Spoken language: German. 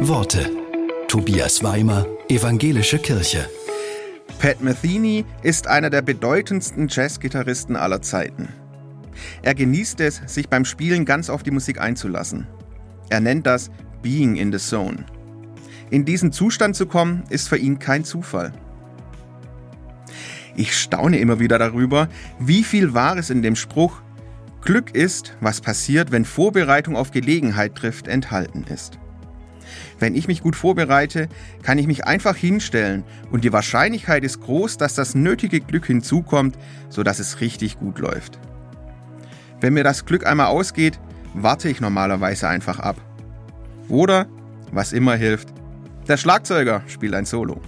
Worte. Tobias Weimer, Evangelische Kirche. Pat Metheny ist einer der bedeutendsten Jazzgitarristen aller Zeiten. Er genießt es, sich beim Spielen ganz auf die Musik einzulassen. Er nennt das Being in the Zone. In diesen Zustand zu kommen, ist für ihn kein Zufall. Ich staune immer wieder darüber, wie viel Wahres in dem Spruch Glück ist, was passiert, wenn Vorbereitung auf Gelegenheit trifft, enthalten ist. Wenn ich mich gut vorbereite, kann ich mich einfach hinstellen und die Wahrscheinlichkeit ist groß, dass das nötige Glück hinzukommt, sodass es richtig gut läuft. Wenn mir das Glück einmal ausgeht, warte ich normalerweise einfach ab. Oder, was immer hilft, der Schlagzeuger spielt ein Solo.